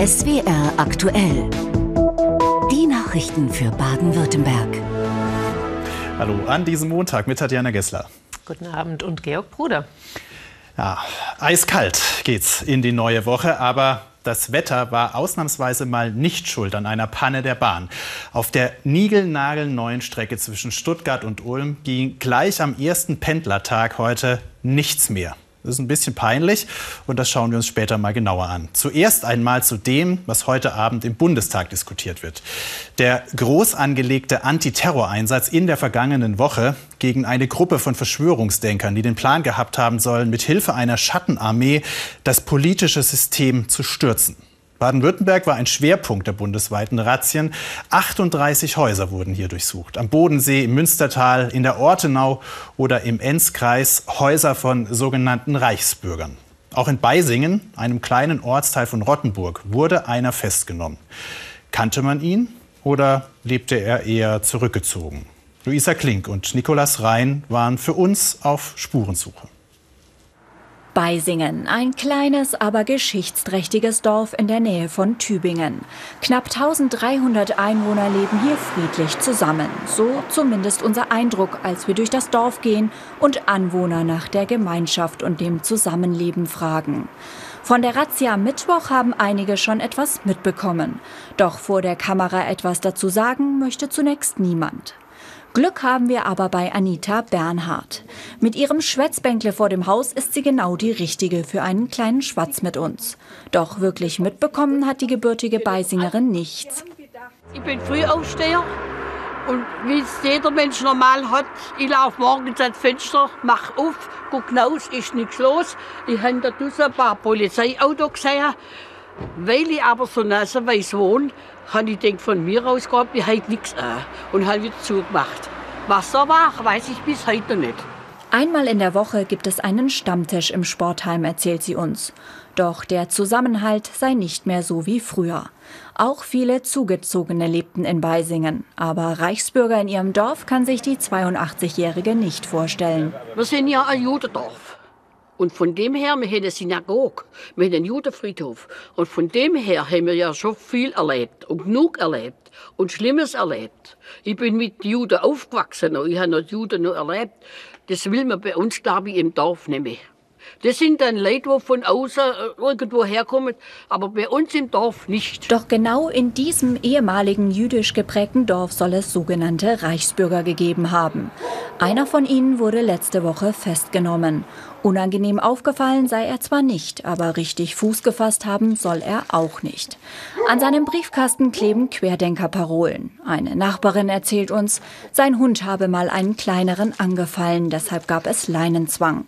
SWR aktuell. Die Nachrichten für Baden-Württemberg. Hallo an diesem Montag mit Tatjana Gessler. Guten Abend und Georg Bruder. Ja, eiskalt geht's in die neue Woche, aber das Wetter war ausnahmsweise mal nicht schuld an einer Panne der Bahn. Auf der niegelnagelneuen Strecke zwischen Stuttgart und Ulm ging gleich am ersten Pendlertag heute nichts mehr. Das ist ein bisschen peinlich und das schauen wir uns später mal genauer an. Zuerst einmal zu dem, was heute Abend im Bundestag diskutiert wird. Der groß angelegte Antiterroreinsatz in der vergangenen Woche gegen eine Gruppe von Verschwörungsdenkern, die den Plan gehabt haben sollen, mit Hilfe einer Schattenarmee das politische System zu stürzen. Baden-Württemberg war ein Schwerpunkt der bundesweiten Razzien. 38 Häuser wurden hier durchsucht. Am Bodensee, im Münstertal, in der Ortenau oder im Enzkreis Häuser von sogenannten Reichsbürgern. Auch in Beisingen, einem kleinen Ortsteil von Rottenburg, wurde einer festgenommen. Kannte man ihn oder lebte er eher zurückgezogen? Luisa Klink und Nikolas Rhein waren für uns auf Spurensuche. Beisingen, ein kleines, aber geschichtsträchtiges Dorf in der Nähe von Tübingen. Knapp 1300 Einwohner leben hier friedlich zusammen. So zumindest unser Eindruck, als wir durch das Dorf gehen und Anwohner nach der Gemeinschaft und dem Zusammenleben fragen. Von der Razzia am Mittwoch haben einige schon etwas mitbekommen. Doch vor der Kamera etwas dazu sagen möchte zunächst niemand. Glück haben wir aber bei Anita Bernhard. Mit ihrem Schwätzbänkle vor dem Haus ist sie genau die richtige für einen kleinen Schwatz mit uns. Doch wirklich mitbekommen hat die gebürtige Beisingerin nichts. Ich bin Frühaufsteher und wie es jeder Mensch normal hat, ich laufe morgens ans Fenster, mach auf, guck raus, ist nichts los. Ich habe da ein paar Polizeiautos gesehen. Weil ich aber so nasenweiß wohne, habe ich denkt von mir aus gehabt, ich hätte nichts an und habe wieder zugemacht. Was da war, weiß ich bis heute nicht. Einmal in der Woche gibt es einen Stammtisch im Sportheim, erzählt sie uns. Doch der Zusammenhalt sei nicht mehr so wie früher. Auch viele Zugezogene lebten in Beisingen. Aber Reichsbürger in ihrem Dorf kann sich die 82-Jährige nicht vorstellen. Wir sind ja ein Judendorf. Und von dem her, wir haben eine Synagoge, wir haben einen Judenfriedhof. Und von dem her haben wir ja schon viel erlebt und genug erlebt und Schlimmes erlebt. Ich bin mit Juden aufgewachsen und ich habe noch Juden noch erlebt. Das will man bei uns, glaube ich, im Dorf nicht mehr. Das sind dann Leute, die von außen äh, irgendwo herkommen, aber bei uns im Dorf nicht. Doch genau in diesem ehemaligen jüdisch geprägten Dorf soll es sogenannte Reichsbürger gegeben haben. Einer von ihnen wurde letzte Woche festgenommen. Unangenehm aufgefallen sei er zwar nicht, aber richtig Fuß gefasst haben soll er auch nicht. An seinem Briefkasten kleben Querdenkerparolen. Eine Nachbarin erzählt uns, sein Hund habe mal einen kleineren angefallen, deshalb gab es Leinenzwang.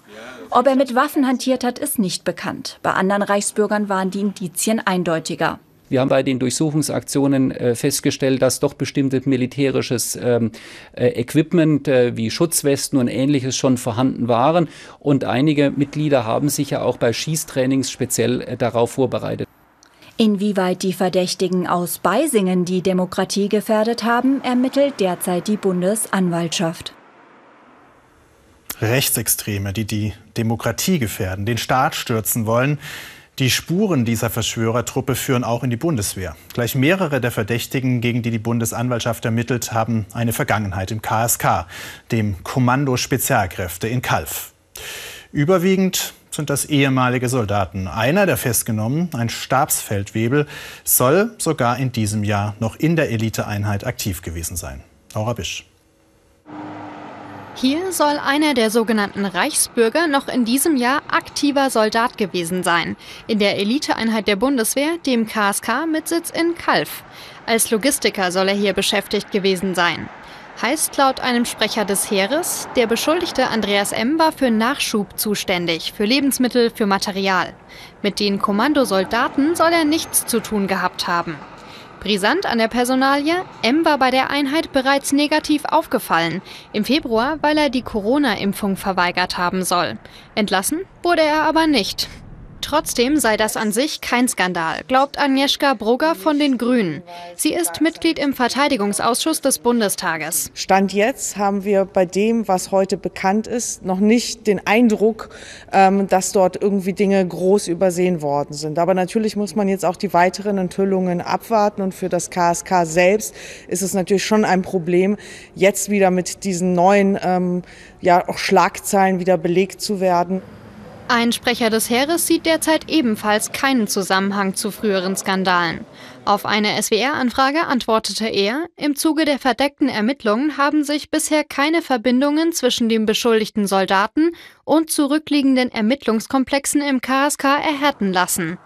Ob er mit Waffen hantiert hat, ist nicht bekannt. Bei anderen Reichsbürgern waren die Indizien eindeutiger. Wir haben bei den Durchsuchungsaktionen äh, festgestellt, dass doch bestimmtes militärisches ähm, äh, Equipment äh, wie Schutzwesten und ähnliches schon vorhanden waren. Und einige Mitglieder haben sich ja auch bei Schießtrainings speziell äh, darauf vorbereitet. Inwieweit die Verdächtigen aus Beisingen die Demokratie gefährdet haben, ermittelt derzeit die Bundesanwaltschaft. Rechtsextreme, die die Demokratie gefährden, den Staat stürzen wollen, die Spuren dieser Verschwörertruppe führen auch in die Bundeswehr. Gleich mehrere der Verdächtigen, gegen die die Bundesanwaltschaft ermittelt, haben eine Vergangenheit im KSK, dem Kommando Spezialkräfte in Kalf. Überwiegend sind das ehemalige Soldaten. Einer der Festgenommenen, ein Stabsfeldwebel, soll sogar in diesem Jahr noch in der Eliteeinheit aktiv gewesen sein. Laura Bisch. Hier soll einer der sogenannten Reichsbürger noch in diesem Jahr aktiver Soldat gewesen sein. In der Eliteeinheit der Bundeswehr, dem KSK mit Sitz in Kalf. Als Logistiker soll er hier beschäftigt gewesen sein. Heißt laut einem Sprecher des Heeres, der Beschuldigte Andreas M. war für Nachschub zuständig, für Lebensmittel, für Material. Mit den Kommandosoldaten soll er nichts zu tun gehabt haben. Brisant an der Personalie, M war bei der Einheit bereits negativ aufgefallen. Im Februar, weil er die Corona-Impfung verweigert haben soll. Entlassen wurde er aber nicht. Trotzdem sei das an sich kein Skandal, glaubt Agnieszka Brugger von den Grünen. Sie ist Mitglied im Verteidigungsausschuss des Bundestages. Stand jetzt haben wir bei dem, was heute bekannt ist, noch nicht den Eindruck, ähm, dass dort irgendwie Dinge groß übersehen worden sind. Aber natürlich muss man jetzt auch die weiteren Enthüllungen abwarten. Und für das KSK selbst ist es natürlich schon ein Problem, jetzt wieder mit diesen neuen ähm, ja, auch Schlagzeilen wieder belegt zu werden. Ein Sprecher des Heeres sieht derzeit ebenfalls keinen Zusammenhang zu früheren Skandalen. Auf eine SWR-Anfrage antwortete er, im Zuge der verdeckten Ermittlungen haben sich bisher keine Verbindungen zwischen dem beschuldigten Soldaten und zurückliegenden Ermittlungskomplexen im KSK erhärten lassen.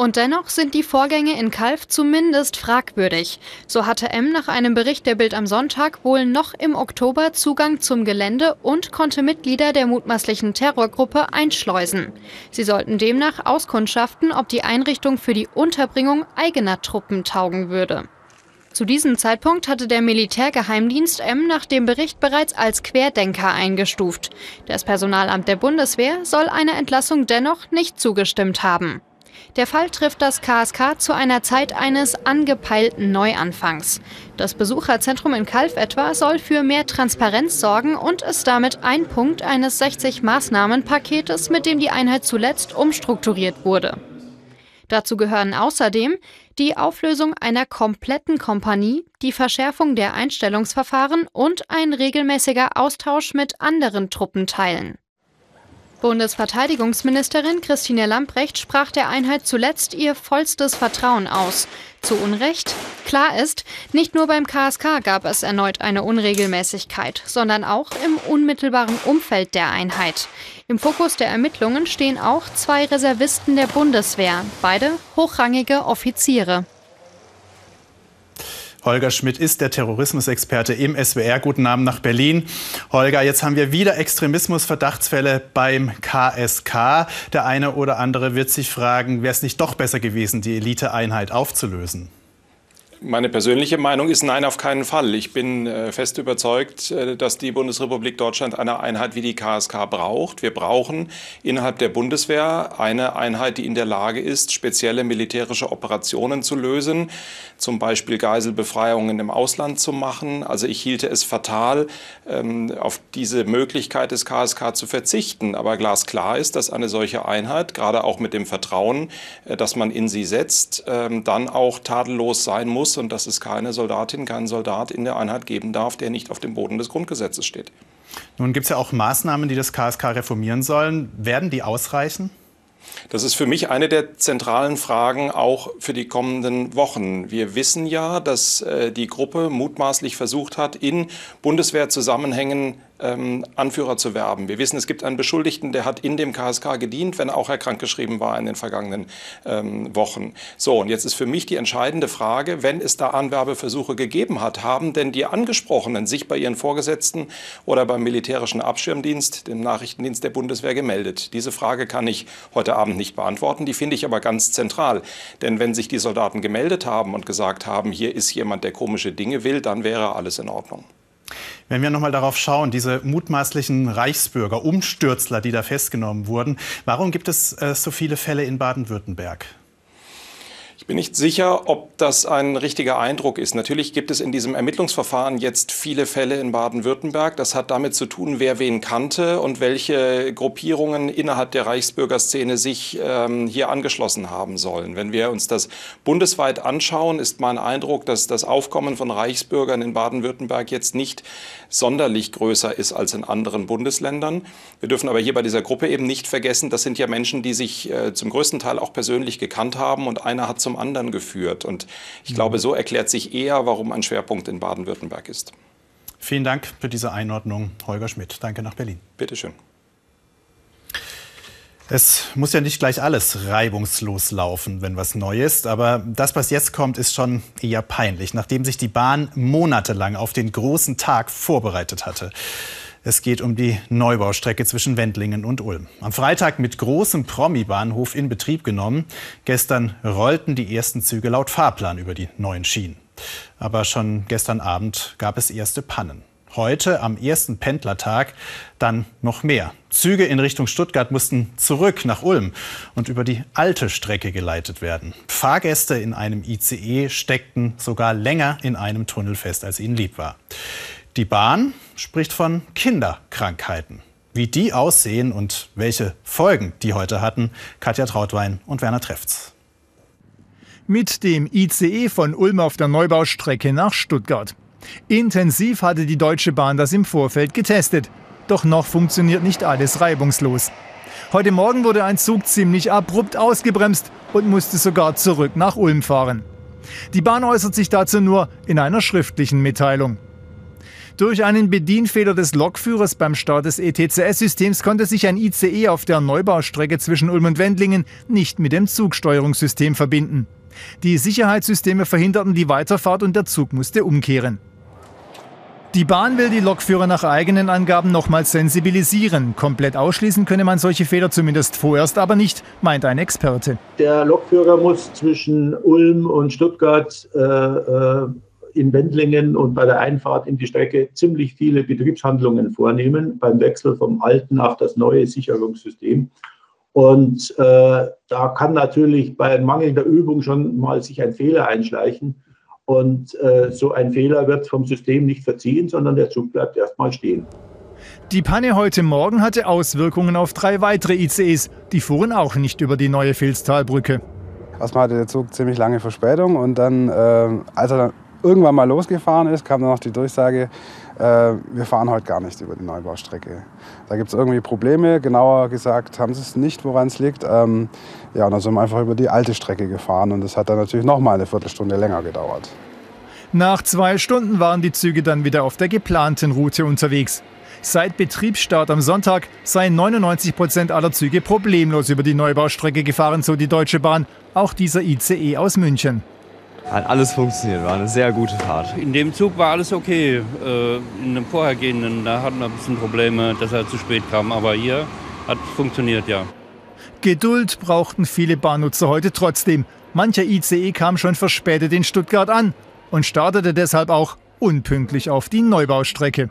Und dennoch sind die Vorgänge in Kalf zumindest fragwürdig. So hatte M nach einem Bericht der Bild am Sonntag wohl noch im Oktober Zugang zum Gelände und konnte Mitglieder der mutmaßlichen Terrorgruppe einschleusen. Sie sollten demnach auskundschaften, ob die Einrichtung für die Unterbringung eigener Truppen taugen würde. Zu diesem Zeitpunkt hatte der Militärgeheimdienst M nach dem Bericht bereits als Querdenker eingestuft. Das Personalamt der Bundeswehr soll einer Entlassung dennoch nicht zugestimmt haben. Der Fall trifft das KSK zu einer Zeit eines angepeilten Neuanfangs. Das Besucherzentrum in Kalf etwa soll für mehr Transparenz sorgen und ist damit ein Punkt eines 60-Maßnahmenpaketes, mit dem die Einheit zuletzt umstrukturiert wurde. Dazu gehören außerdem die Auflösung einer kompletten Kompanie, die Verschärfung der Einstellungsverfahren und ein regelmäßiger Austausch mit anderen Truppenteilen. Bundesverteidigungsministerin Christine Lamprecht sprach der Einheit zuletzt ihr vollstes Vertrauen aus. Zu Unrecht? Klar ist, nicht nur beim KSK gab es erneut eine Unregelmäßigkeit, sondern auch im unmittelbaren Umfeld der Einheit. Im Fokus der Ermittlungen stehen auch zwei Reservisten der Bundeswehr, beide hochrangige Offiziere. Holger Schmidt ist der Terrorismusexperte im SWR. Guten Abend nach Berlin. Holger, jetzt haben wir wieder Extremismus-Verdachtsfälle beim KSK. Der eine oder andere wird sich fragen, wäre es nicht doch besser gewesen, die Eliteeinheit aufzulösen? Meine persönliche Meinung ist nein, auf keinen Fall. Ich bin äh, fest überzeugt, äh, dass die Bundesrepublik Deutschland eine Einheit wie die KSK braucht. Wir brauchen innerhalb der Bundeswehr eine Einheit, die in der Lage ist, spezielle militärische Operationen zu lösen, zum Beispiel Geiselbefreiungen im Ausland zu machen. Also ich hielte es fatal, ähm, auf diese Möglichkeit des KSK zu verzichten. Aber glasklar ist, dass eine solche Einheit, gerade auch mit dem Vertrauen, äh, dass man in sie setzt, ähm, dann auch tadellos sein muss muss und dass es keine Soldatin, keinen Soldat in der Einheit geben darf, der nicht auf dem Boden des Grundgesetzes steht. Nun gibt es ja auch Maßnahmen, die das KSK reformieren sollen. Werden die ausreichen? Das ist für mich eine der zentralen Fragen auch für die kommenden Wochen. Wir wissen ja, dass äh, die Gruppe mutmaßlich versucht hat, in Bundeswehrzusammenhängen ähm, Anführer zu werben. Wir wissen, es gibt einen Beschuldigten, der hat in dem KSK gedient, wenn auch er krankgeschrieben war in den vergangenen ähm, Wochen. So, und jetzt ist für mich die entscheidende Frage, wenn es da Anwerbeversuche gegeben hat, haben denn die Angesprochenen sich bei ihren Vorgesetzten oder beim militärischen Abschirmdienst, dem Nachrichtendienst der Bundeswehr gemeldet? Diese Frage kann ich heute Abend nicht beantworten, die finde ich aber ganz zentral. Denn wenn sich die Soldaten gemeldet haben und gesagt haben, hier ist jemand, der komische Dinge will, dann wäre alles in Ordnung. Wenn wir noch mal darauf schauen, diese mutmaßlichen Reichsbürger, Umstürzler, die da festgenommen wurden, warum gibt es äh, so viele Fälle in Baden-Württemberg? Ich bin nicht sicher, ob das ein richtiger Eindruck ist. Natürlich gibt es in diesem Ermittlungsverfahren jetzt viele Fälle in Baden-Württemberg. Das hat damit zu tun, wer wen kannte und welche Gruppierungen innerhalb der Reichsbürgerszene sich ähm, hier angeschlossen haben sollen. Wenn wir uns das bundesweit anschauen, ist mein Eindruck, dass das Aufkommen von Reichsbürgern in Baden-Württemberg jetzt nicht sonderlich größer ist als in anderen Bundesländern. Wir dürfen aber hier bei dieser Gruppe eben nicht vergessen, das sind ja Menschen, die sich äh, zum größten Teil auch persönlich gekannt haben und einer hat zum zum anderen geführt. Und ich glaube, so erklärt sich eher, warum ein Schwerpunkt in Baden-Württemberg ist. Vielen Dank für diese Einordnung, Holger Schmidt. Danke nach Berlin. Bitte schön. Es muss ja nicht gleich alles reibungslos laufen, wenn was neu ist. Aber das, was jetzt kommt, ist schon eher peinlich, nachdem sich die Bahn monatelang auf den großen Tag vorbereitet hatte. Es geht um die Neubaustrecke zwischen Wendlingen und Ulm. Am Freitag mit großem Promi-Bahnhof in Betrieb genommen. Gestern rollten die ersten Züge laut Fahrplan über die neuen Schienen. Aber schon gestern Abend gab es erste Pannen. Heute am ersten Pendlertag dann noch mehr. Züge in Richtung Stuttgart mussten zurück nach Ulm und über die alte Strecke geleitet werden. Fahrgäste in einem ICE steckten sogar länger in einem Tunnel fest, als ihnen lieb war. Die Bahn spricht von Kinderkrankheiten. Wie die aussehen und welche Folgen die heute hatten, Katja Trautwein und Werner Treffts. Mit dem ICE von Ulm auf der Neubaustrecke nach Stuttgart. Intensiv hatte die Deutsche Bahn das im Vorfeld getestet. Doch noch funktioniert nicht alles reibungslos. Heute Morgen wurde ein Zug ziemlich abrupt ausgebremst und musste sogar zurück nach Ulm fahren. Die Bahn äußert sich dazu nur in einer schriftlichen Mitteilung. Durch einen Bedienfehler des Lokführers beim Start des ETCS-Systems konnte sich ein ICE auf der Neubaustrecke zwischen Ulm und Wendlingen nicht mit dem Zugsteuerungssystem verbinden. Die Sicherheitssysteme verhinderten die Weiterfahrt und der Zug musste umkehren. Die Bahn will die Lokführer nach eigenen Angaben nochmals sensibilisieren. Komplett ausschließen könne man solche Fehler zumindest vorerst aber nicht, meint ein Experte. Der Lokführer muss zwischen Ulm und Stuttgart äh, äh, in Wendlingen und bei der Einfahrt in die Strecke ziemlich viele Betriebshandlungen vornehmen beim Wechsel vom alten auf das neue Sicherungssystem. Und äh, da kann natürlich bei mangelnder Übung schon mal sich ein Fehler einschleichen. Und äh, so ein Fehler wird vom System nicht verziehen, sondern der Zug bleibt erstmal stehen. Die Panne heute Morgen hatte Auswirkungen auf drei weitere ICEs. Die fuhren auch nicht über die neue Filztalbrücke. Erstmal hatte der Zug ziemlich lange Verspätung und dann, äh, als er dann irgendwann mal losgefahren ist, kam dann noch die Durchsage, äh, wir fahren heute gar nicht über die Neubaustrecke. Da gibt es irgendwie Probleme, genauer gesagt haben sie es nicht, woran es liegt. Ähm, ja, und dann sind wir einfach über die alte Strecke gefahren und das hat dann natürlich noch mal eine Viertelstunde länger gedauert. Nach zwei Stunden waren die Züge dann wieder auf der geplanten Route unterwegs. Seit Betriebsstart am Sonntag seien 99 Prozent aller Züge problemlos über die Neubaustrecke gefahren, so die Deutsche Bahn. Auch dieser ICE aus München. Hat alles funktioniert, war eine sehr gute Fahrt. In dem Zug war alles okay. Äh, in dem vorhergehenden, da hatten wir ein bisschen Probleme, dass er zu spät kam. Aber hier hat funktioniert, ja. Geduld brauchten viele Bahnnutzer heute trotzdem. Mancher ICE kam schon verspätet in Stuttgart an und startete deshalb auch unpünktlich auf die Neubaustrecke.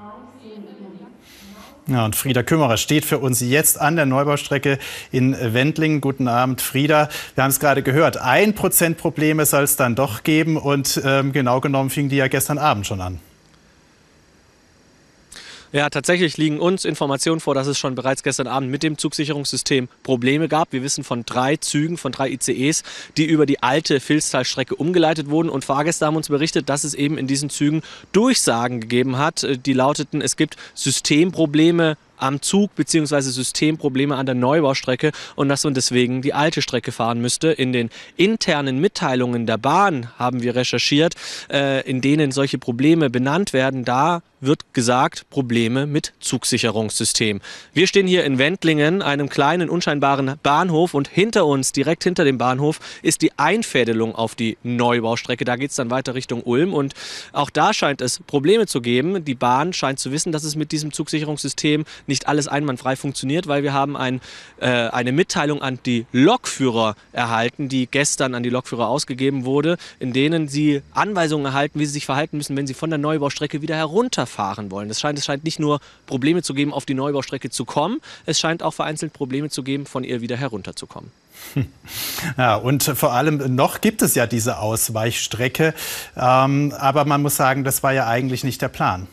Ja, und Frieda Kümmerer steht für uns jetzt an der Neubaustrecke in Wendlingen. Guten Abend, Frieda. Wir haben es gerade gehört. Ein Prozent Probleme soll es dann doch geben. Und ähm, genau genommen fingen die ja gestern Abend schon an. Ja, tatsächlich liegen uns Informationen vor, dass es schon bereits gestern Abend mit dem Zugsicherungssystem Probleme gab. Wir wissen von drei Zügen, von drei ICEs, die über die alte Filztalstrecke umgeleitet wurden. Und Fahrgäste haben uns berichtet, dass es eben in diesen Zügen Durchsagen gegeben hat, die lauteten, es gibt Systemprobleme am Zug bzw. Systemprobleme an der Neubaustrecke und dass man deswegen die alte Strecke fahren müsste. In den internen Mitteilungen der Bahn haben wir recherchiert, äh, in denen solche Probleme benannt werden. Da wird gesagt, Probleme mit Zugsicherungssystem. Wir stehen hier in Wendlingen, einem kleinen, unscheinbaren Bahnhof und hinter uns, direkt hinter dem Bahnhof, ist die Einfädelung auf die Neubaustrecke. Da geht es dann weiter Richtung Ulm und auch da scheint es Probleme zu geben. Die Bahn scheint zu wissen, dass es mit diesem Zugsicherungssystem nicht alles einwandfrei funktioniert, weil wir haben ein, äh, eine Mitteilung an die Lokführer erhalten, die gestern an die Lokführer ausgegeben wurde, in denen sie Anweisungen erhalten, wie sie sich verhalten müssen, wenn sie von der Neubaustrecke wieder herunter fahren wollen. Es scheint, es scheint nicht nur Probleme zu geben, auf die Neubaustrecke zu kommen, es scheint auch vereinzelt Probleme zu geben, von ihr wieder herunterzukommen. Ja, und vor allem noch gibt es ja diese Ausweichstrecke. Ähm, aber man muss sagen, das war ja eigentlich nicht der Plan.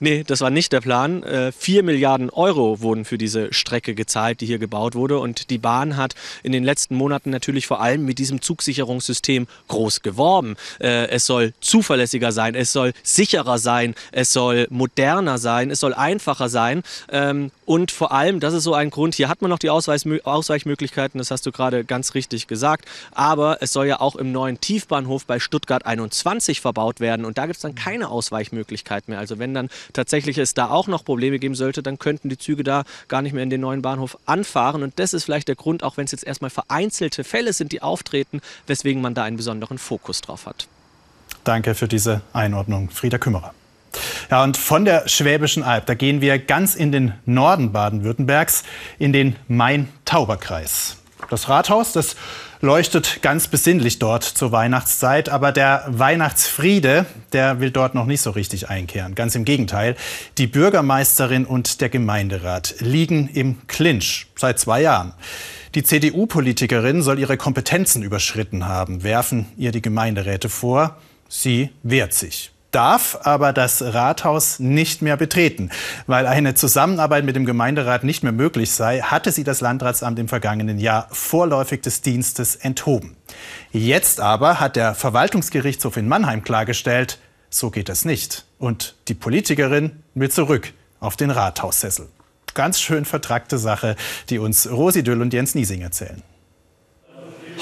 Nee, das war nicht der Plan. Äh, 4 Milliarden Euro wurden für diese Strecke gezahlt, die hier gebaut wurde. Und die Bahn hat in den letzten Monaten natürlich vor allem mit diesem Zugsicherungssystem groß geworben. Äh, es soll zuverlässiger sein, es soll sicherer sein, es soll moderner sein, es soll einfacher sein. Ähm, und vor allem, das ist so ein Grund, hier hat man noch die Ausweichmöglichkeiten, das hast du gerade ganz richtig gesagt. Aber es soll ja auch im neuen Tiefbahnhof bei Stuttgart 21 verbaut werden. Und da gibt es dann keine Ausweichmöglichkeit mehr. Also wenn dann tatsächlich es da auch noch Probleme geben sollte, dann könnten die Züge da gar nicht mehr in den neuen Bahnhof anfahren. Und das ist vielleicht der Grund, auch wenn es jetzt erstmal vereinzelte Fälle sind, die auftreten, weswegen man da einen besonderen Fokus drauf hat. Danke für diese Einordnung, Frieda Kümmerer. Ja, und von der Schwäbischen Alb, da gehen wir ganz in den Norden Baden-Württembergs, in den Main-Tauber-Kreis. Das Rathaus, das leuchtet ganz besinnlich dort zur Weihnachtszeit, aber der Weihnachtsfriede, der will dort noch nicht so richtig einkehren. Ganz im Gegenteil, die Bürgermeisterin und der Gemeinderat liegen im Clinch seit zwei Jahren. Die CDU-Politikerin soll ihre Kompetenzen überschritten haben, werfen ihr die Gemeinderäte vor. Sie wehrt sich darf aber das Rathaus nicht mehr betreten. Weil eine Zusammenarbeit mit dem Gemeinderat nicht mehr möglich sei, hatte sie das Landratsamt im vergangenen Jahr vorläufig des Dienstes enthoben. Jetzt aber hat der Verwaltungsgerichtshof in Mannheim klargestellt, so geht es nicht. Und die Politikerin will zurück auf den Rathaussessel. Ganz schön vertrackte Sache, die uns Rosi Düll und Jens Niesing erzählen.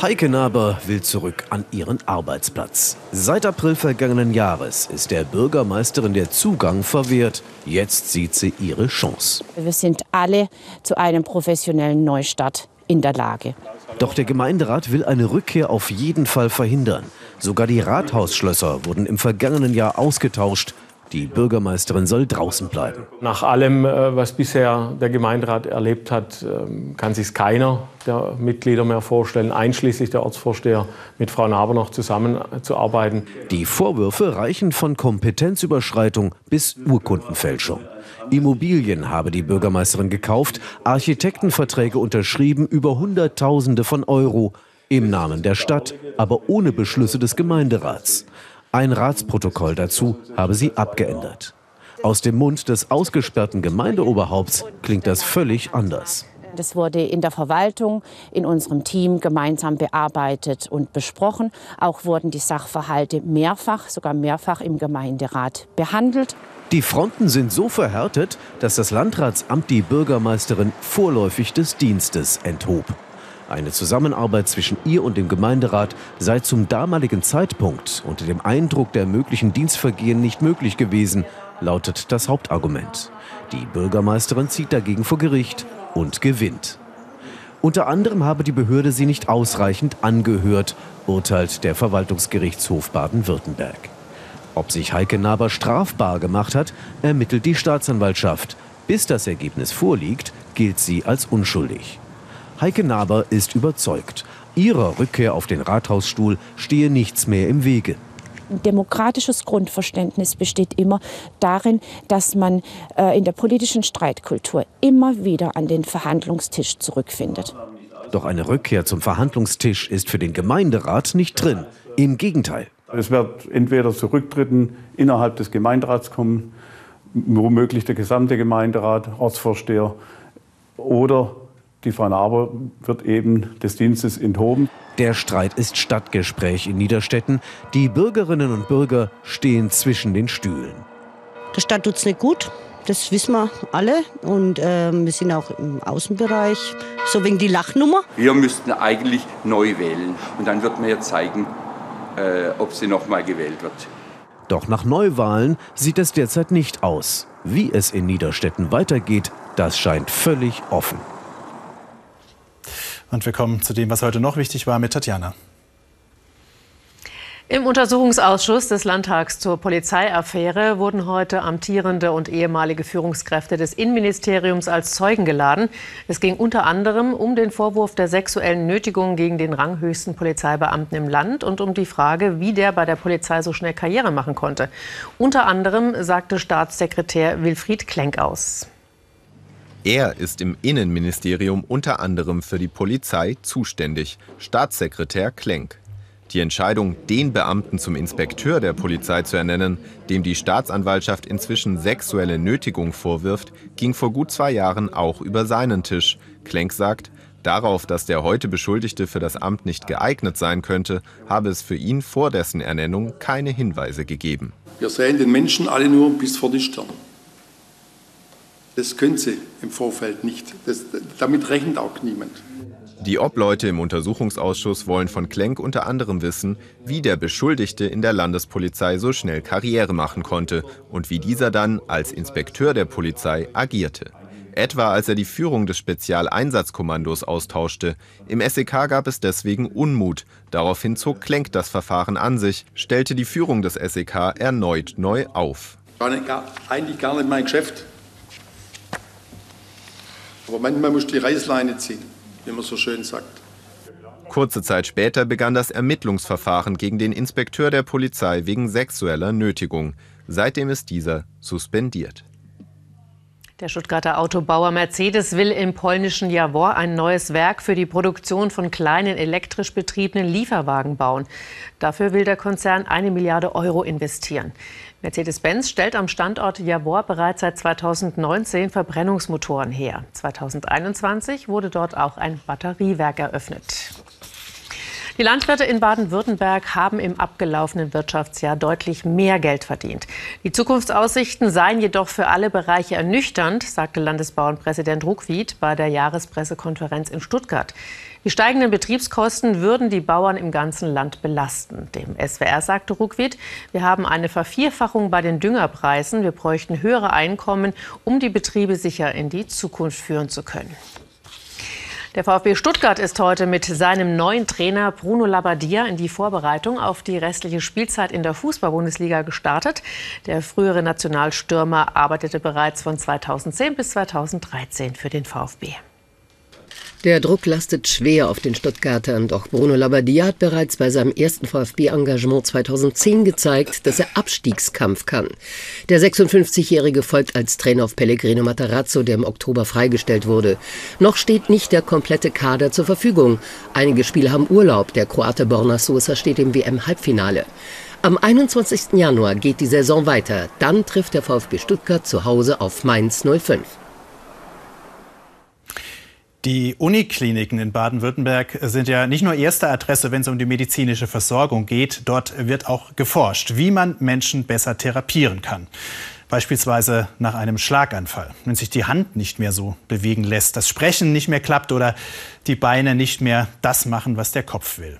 Heike Naber will zurück an ihren Arbeitsplatz. Seit April vergangenen Jahres ist der Bürgermeisterin der Zugang verwehrt. Jetzt sieht sie ihre Chance. Wir sind alle zu einem professionellen Neustart in der Lage. Doch der Gemeinderat will eine Rückkehr auf jeden Fall verhindern. Sogar die Rathausschlösser wurden im vergangenen Jahr ausgetauscht. Die Bürgermeisterin soll draußen bleiben. Nach allem, äh, was bisher der Gemeinderat erlebt hat, ähm, kann sich keiner der Mitglieder mehr vorstellen, einschließlich der Ortsvorsteher, mit Frau Naber noch zusammenzuarbeiten. Die Vorwürfe reichen von Kompetenzüberschreitung bis Urkundenfälschung. Immobilien habe die Bürgermeisterin gekauft, Architektenverträge unterschrieben über Hunderttausende von Euro im Namen der Stadt, aber ohne Beschlüsse des Gemeinderats. Ein Ratsprotokoll dazu habe sie abgeändert. Aus dem Mund des ausgesperrten Gemeindeoberhaupts klingt das völlig anders. Das wurde in der Verwaltung, in unserem Team gemeinsam bearbeitet und besprochen. Auch wurden die Sachverhalte mehrfach, sogar mehrfach im Gemeinderat behandelt. Die Fronten sind so verhärtet, dass das Landratsamt die Bürgermeisterin vorläufig des Dienstes enthob. Eine Zusammenarbeit zwischen ihr und dem Gemeinderat sei zum damaligen Zeitpunkt unter dem Eindruck der möglichen Dienstvergehen nicht möglich gewesen, lautet das Hauptargument. Die Bürgermeisterin zieht dagegen vor Gericht und gewinnt. Unter anderem habe die Behörde sie nicht ausreichend angehört, urteilt der Verwaltungsgerichtshof Baden-Württemberg. Ob sich Heike Naber strafbar gemacht hat, ermittelt die Staatsanwaltschaft. Bis das Ergebnis vorliegt, gilt sie als unschuldig. Heike Naber ist überzeugt. Ihrer Rückkehr auf den Rathausstuhl stehe nichts mehr im Wege. Ein demokratisches Grundverständnis besteht immer darin, dass man äh, in der politischen Streitkultur immer wieder an den Verhandlungstisch zurückfindet. Doch eine Rückkehr zum Verhandlungstisch ist für den Gemeinderat nicht drin. Im Gegenteil. Es wird entweder zu Rücktritten innerhalb des Gemeinderats kommen, womöglich der gesamte Gemeinderat, Ortsvorsteher oder die Frau Naber wird eben des Dienstes enthoben. Der Streit ist Stadtgespräch in Niederstetten. Die Bürgerinnen und Bürger stehen zwischen den Stühlen. Der Stadt tut es nicht gut. Das wissen wir alle. Und äh, wir sind auch im Außenbereich. So wegen die Lachnummer. Wir müssten eigentlich neu wählen. Und dann wird man ja zeigen, äh, ob sie noch mal gewählt wird. Doch nach Neuwahlen sieht es derzeit nicht aus. Wie es in Niederstetten weitergeht, das scheint völlig offen. Und wir kommen zu dem, was heute noch wichtig war, mit Tatjana. Im Untersuchungsausschuss des Landtags zur Polizeiaffäre wurden heute amtierende und ehemalige Führungskräfte des Innenministeriums als Zeugen geladen. Es ging unter anderem um den Vorwurf der sexuellen Nötigung gegen den ranghöchsten Polizeibeamten im Land und um die Frage, wie der bei der Polizei so schnell Karriere machen konnte. Unter anderem sagte Staatssekretär Wilfried Klenk aus. Er ist im Innenministerium unter anderem für die Polizei zuständig, Staatssekretär Klenk. Die Entscheidung, den Beamten zum Inspekteur der Polizei zu ernennen, dem die Staatsanwaltschaft inzwischen sexuelle Nötigung vorwirft, ging vor gut zwei Jahren auch über seinen Tisch. Klenk sagt, darauf, dass der heute Beschuldigte für das Amt nicht geeignet sein könnte, habe es für ihn vor dessen Ernennung keine Hinweise gegeben. Wir sehen den Menschen alle nur bis vor die Stirn. Das können sie im Vorfeld nicht. Das, damit rechnet auch niemand. Die Obleute im Untersuchungsausschuss wollen von Klenk unter anderem wissen, wie der Beschuldigte in der Landespolizei so schnell Karriere machen konnte und wie dieser dann als Inspekteur der Polizei agierte. Etwa als er die Führung des Spezialeinsatzkommandos austauschte. Im SEK gab es deswegen Unmut. Daraufhin zog Klenk das Verfahren an sich, stellte die Führung des SEK erneut neu auf. War eigentlich gar nicht mein Geschäft. Aber manchmal muss die Reißleine ziehen, wie man so schön sagt. Kurze Zeit später begann das Ermittlungsverfahren gegen den Inspekteur der Polizei wegen sexueller Nötigung. Seitdem ist dieser suspendiert. Der Stuttgarter Autobauer Mercedes will im polnischen Jawor ein neues Werk für die Produktion von kleinen elektrisch betriebenen Lieferwagen bauen. Dafür will der Konzern eine Milliarde Euro investieren. Mercedes-Benz stellt am Standort Jawor bereits seit 2019 Verbrennungsmotoren her. 2021 wurde dort auch ein Batteriewerk eröffnet. Die Landwirte in Baden-Württemberg haben im abgelaufenen Wirtschaftsjahr deutlich mehr Geld verdient. Die Zukunftsaussichten seien jedoch für alle Bereiche ernüchternd, sagte Landesbauernpräsident Ruckwied bei der Jahrespressekonferenz in Stuttgart. Die steigenden Betriebskosten würden die Bauern im ganzen Land belasten. Dem SWR sagte Ruckwied, wir haben eine Vervierfachung bei den Düngerpreisen. Wir bräuchten höhere Einkommen, um die Betriebe sicher in die Zukunft führen zu können. Der VfB Stuttgart ist heute mit seinem neuen Trainer Bruno Labbadia in die Vorbereitung auf die restliche Spielzeit in der Fußball-Bundesliga gestartet. Der frühere Nationalstürmer arbeitete bereits von 2010 bis 2013 für den VfB. Der Druck lastet schwer auf den Stuttgartern, doch Bruno Labbadia hat bereits bei seinem ersten VfB-Engagement 2010 gezeigt, dass er Abstiegskampf kann. Der 56-Jährige folgt als Trainer auf Pellegrino Matarazzo, der im Oktober freigestellt wurde. Noch steht nicht der komplette Kader zur Verfügung. Einige Spieler haben Urlaub, der Kroate Borna Sosa steht im WM-Halbfinale. Am 21. Januar geht die Saison weiter. Dann trifft der VfB Stuttgart zu Hause auf Mainz 05. Die Unikliniken in Baden-Württemberg sind ja nicht nur erste Adresse, wenn es um die medizinische Versorgung geht. Dort wird auch geforscht, wie man Menschen besser therapieren kann. Beispielsweise nach einem Schlaganfall, wenn sich die Hand nicht mehr so bewegen lässt, das Sprechen nicht mehr klappt oder die Beine nicht mehr das machen, was der Kopf will.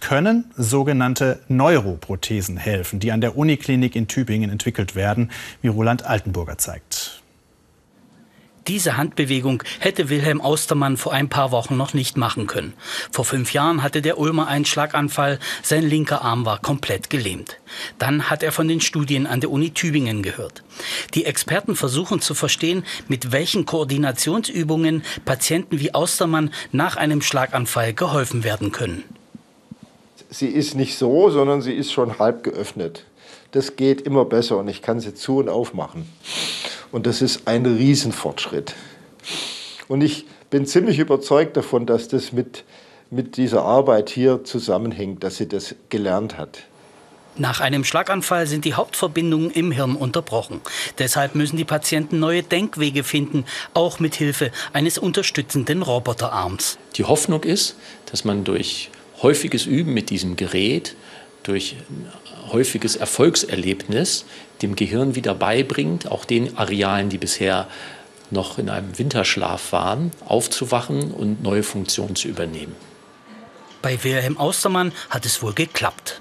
Können sogenannte Neuroprothesen helfen, die an der Uniklinik in Tübingen entwickelt werden, wie Roland Altenburger zeigt. Diese Handbewegung hätte Wilhelm Austermann vor ein paar Wochen noch nicht machen können. Vor fünf Jahren hatte der Ulmer einen Schlaganfall, sein linker Arm war komplett gelähmt. Dann hat er von den Studien an der Uni Tübingen gehört. Die Experten versuchen zu verstehen, mit welchen Koordinationsübungen Patienten wie Austermann nach einem Schlaganfall geholfen werden können. Sie ist nicht so, sondern sie ist schon halb geöffnet. Das geht immer besser und ich kann sie zu und aufmachen. Und das ist ein Riesenfortschritt. Und ich bin ziemlich überzeugt davon, dass das mit, mit dieser Arbeit hier zusammenhängt, dass sie das gelernt hat. Nach einem Schlaganfall sind die Hauptverbindungen im Hirn unterbrochen. Deshalb müssen die Patienten neue Denkwege finden, auch mit Hilfe eines unterstützenden Roboterarms. Die Hoffnung ist, dass man durch häufiges Üben mit diesem Gerät, durch häufiges Erfolgserlebnis dem Gehirn wieder beibringt, auch den Arealen, die bisher noch in einem Winterschlaf waren, aufzuwachen und neue Funktionen zu übernehmen. Bei Wilhelm Austermann hat es wohl geklappt.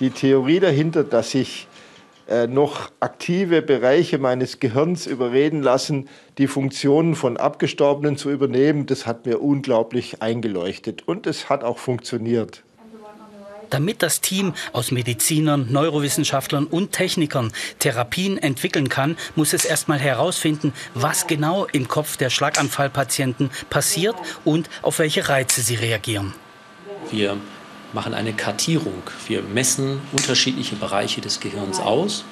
Die Theorie dahinter, dass ich äh, noch aktive Bereiche meines Gehirns überreden lassen, die Funktionen von Abgestorbenen zu übernehmen, das hat mir unglaublich eingeleuchtet und es hat auch funktioniert. Damit das Team aus Medizinern, Neurowissenschaftlern und Technikern Therapien entwickeln kann, muss es erstmal herausfinden, was genau im Kopf der Schlaganfallpatienten passiert und auf welche Reize sie reagieren. Wir machen eine Kartierung. Wir messen unterschiedliche Bereiche des Gehirns aus,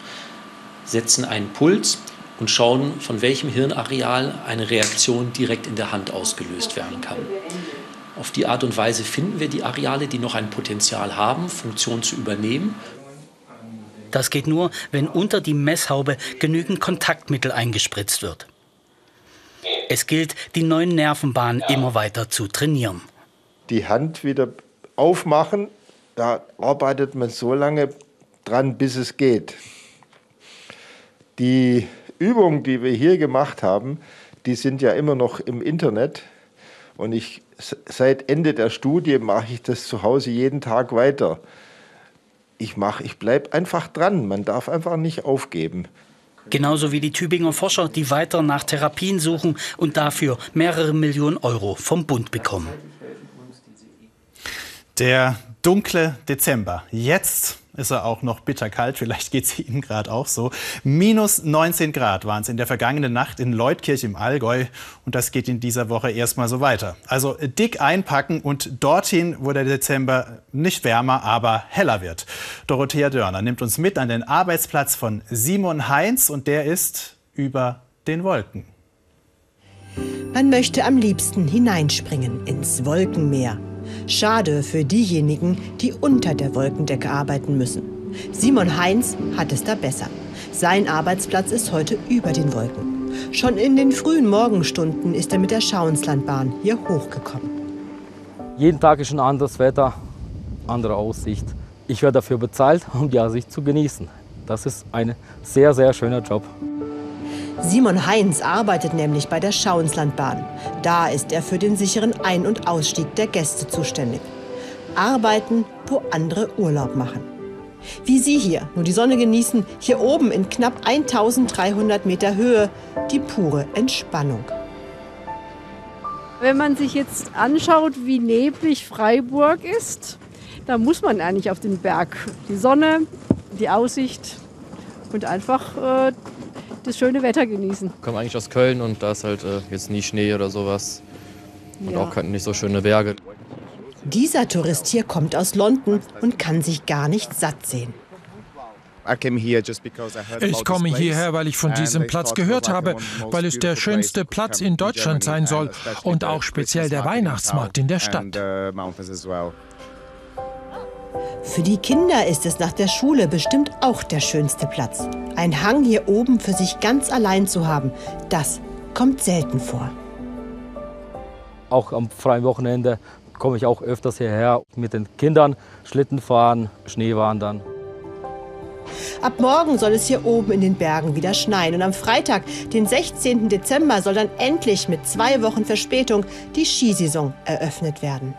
setzen einen Puls und schauen, von welchem Hirnareal eine Reaktion direkt in der Hand ausgelöst werden kann. Auf die Art und Weise finden wir die Areale, die noch ein Potenzial haben, Funktion zu übernehmen. Das geht nur, wenn unter die Messhaube genügend Kontaktmittel eingespritzt wird. Es gilt, die neuen Nervenbahnen immer weiter zu trainieren. Die Hand wieder aufmachen, da arbeitet man so lange dran, bis es geht. Die Übungen, die wir hier gemacht haben, die sind ja immer noch im Internet. Und ich seit Ende der Studie mache ich das zu Hause jeden Tag weiter. Ich, ich bleibe einfach dran. Man darf einfach nicht aufgeben. Genauso wie die Tübinger Forscher, die weiter nach Therapien suchen und dafür mehrere Millionen Euro vom Bund bekommen. Der dunkle Dezember. Jetzt ist er auch noch bitterkalt. Vielleicht geht es Ihnen gerade auch so. Minus 19 Grad waren es in der vergangenen Nacht in Leutkirch im Allgäu. Und das geht in dieser Woche erstmal so weiter. Also dick einpacken und dorthin, wo der Dezember nicht wärmer, aber heller wird. Dorothea Dörner nimmt uns mit an den Arbeitsplatz von Simon Heinz und der ist über den Wolken. Man möchte am liebsten hineinspringen ins Wolkenmeer. Schade für diejenigen, die unter der Wolkendecke arbeiten müssen. Simon Heinz hat es da besser. Sein Arbeitsplatz ist heute über den Wolken. Schon in den frühen Morgenstunden ist er mit der Schauenslandbahn hier hochgekommen. Jeden Tag ist ein anderes Wetter, andere Aussicht. Ich werde dafür bezahlt, um die Aussicht zu genießen. Das ist ein sehr, sehr schöner Job. Simon Heinz arbeitet nämlich bei der Schauenslandbahn. Da ist er für den sicheren Ein- und Ausstieg der Gäste zuständig. Arbeiten, wo andere Urlaub machen. Wie Sie hier, nur die Sonne genießen, hier oben in knapp 1300 Meter Höhe, die pure Entspannung. Wenn man sich jetzt anschaut, wie neblig Freiburg ist, da muss man eigentlich auf den Berg. Die Sonne, die Aussicht und einfach äh, das schöne Wetter genießen. Ich komme eigentlich aus Köln und da ist halt äh, jetzt nie Schnee oder sowas. Und Ja. auch nicht so schöne Berge. Dieser Tourist hier kommt aus London und kann sich gar nicht satt sehen. Ich komme hierher, weil ich von diesem Platz gehört habe, weil es der schönste Platz in Deutschland sein soll und auch speziell der Weihnachtsmarkt in der Stadt. Für die Kinder ist es nach der Schule bestimmt auch der schönste Platz. Ein Hang hier oben für sich ganz allein zu haben, das kommt selten vor. Auch am freien Wochenende komme ich auch öfters hierher mit den Kindern, Schlitten fahren, Schneewandern. Ab morgen soll es hier oben in den Bergen wieder schneien und am Freitag, den 16. Dezember, soll dann endlich mit zwei Wochen Verspätung die Skisaison eröffnet werden.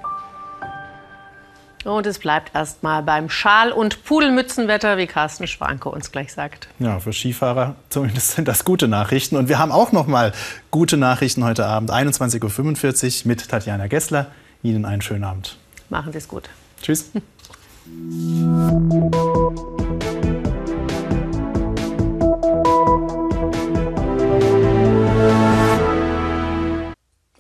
Und es bleibt erstmal beim Schal- und Pudelmützenwetter, wie Carsten Schwanke uns gleich sagt. Ja, für Skifahrer zumindest sind das gute Nachrichten. Und wir haben auch noch mal gute Nachrichten heute Abend, 21.45 Uhr mit Tatjana Gessler. Ihnen einen schönen Abend. Machen Sie es gut. Tschüss.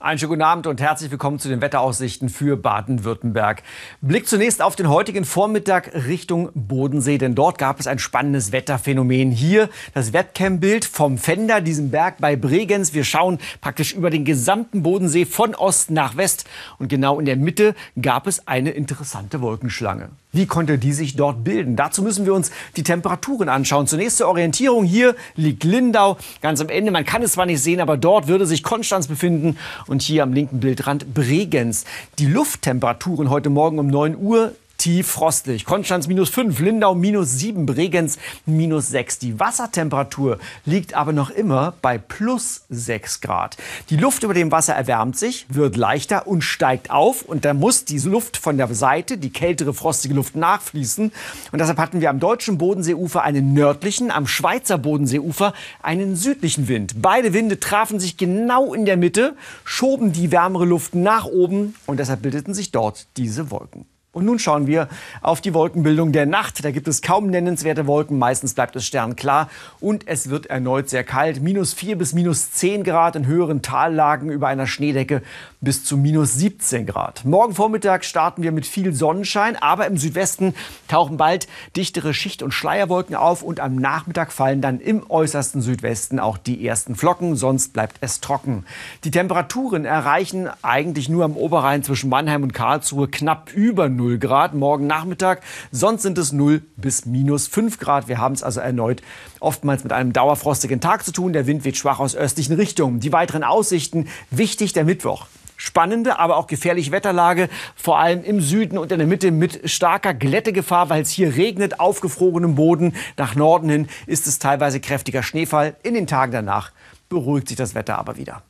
Einen schönen guten Abend und herzlich willkommen zu den Wetteraussichten für Baden-Württemberg. Blick zunächst auf den heutigen Vormittag Richtung Bodensee, denn dort gab es ein spannendes Wetterphänomen. Hier das Webcam-Bild vom Fender, diesem Berg bei Bregenz. Wir schauen praktisch über den gesamten Bodensee von Ost nach West und genau in der Mitte gab es eine interessante Wolkenschlange. Wie konnte die sich dort bilden? Dazu müssen wir uns die Temperaturen anschauen. Zunächst zur Orientierung. Hier liegt Lindau ganz am Ende. Man kann es zwar nicht sehen, aber dort würde sich Konstanz befinden und hier am linken Bildrand Bregenz. Die Lufttemperaturen heute Morgen um 9 Uhr tief frostig. Konstanz minus 5, Lindau minus 7, Bregenz minus 6. Die Wassertemperatur liegt aber noch immer bei plus 6 Grad. Die Luft über dem Wasser erwärmt sich, wird leichter und steigt auf. Und da muss diese Luft von der Seite, die kältere, frostige Luft nachfließen. Und deshalb hatten wir am deutschen Bodenseeufer einen nördlichen, am Schweizer Bodenseeufer einen südlichen Wind. Beide Winde trafen sich genau in der Mitte, schoben die wärmere Luft nach oben und deshalb bildeten sich dort diese Wolken. Und nun schauen wir auf die Wolkenbildung der Nacht. Da gibt es kaum nennenswerte Wolken. Meistens bleibt es sternklar. Und es wird erneut sehr kalt. Minus 4 bis minus 10 Grad in höheren Tallagen über einer Schneedecke bis zu minus 17 Grad. Morgen Vormittag starten wir mit viel Sonnenschein. Aber im Südwesten tauchen bald dichtere Schicht- und Schleierwolken auf. Und am Nachmittag fallen dann im äußersten Südwesten auch die ersten Flocken. Sonst bleibt es trocken. Die Temperaturen erreichen eigentlich nur am Oberrhein zwischen Mannheim und Karlsruhe knapp über 0 Grad morgen Nachmittag. Sonst sind es 0 bis minus 5 Grad. Wir haben es also erneut oftmals mit einem dauerfrostigen Tag zu tun. Der Wind weht schwach aus östlichen Richtungen. Die weiteren Aussichten, wichtig der Mittwoch. Spannende, aber auch gefährliche Wetterlage, vor allem im Süden und in der Mitte mit starker Glättegefahr, weil es hier regnet, aufgefrorenem Boden. Nach Norden hin ist es teilweise kräftiger Schneefall. In den Tagen danach beruhigt sich das Wetter aber wieder.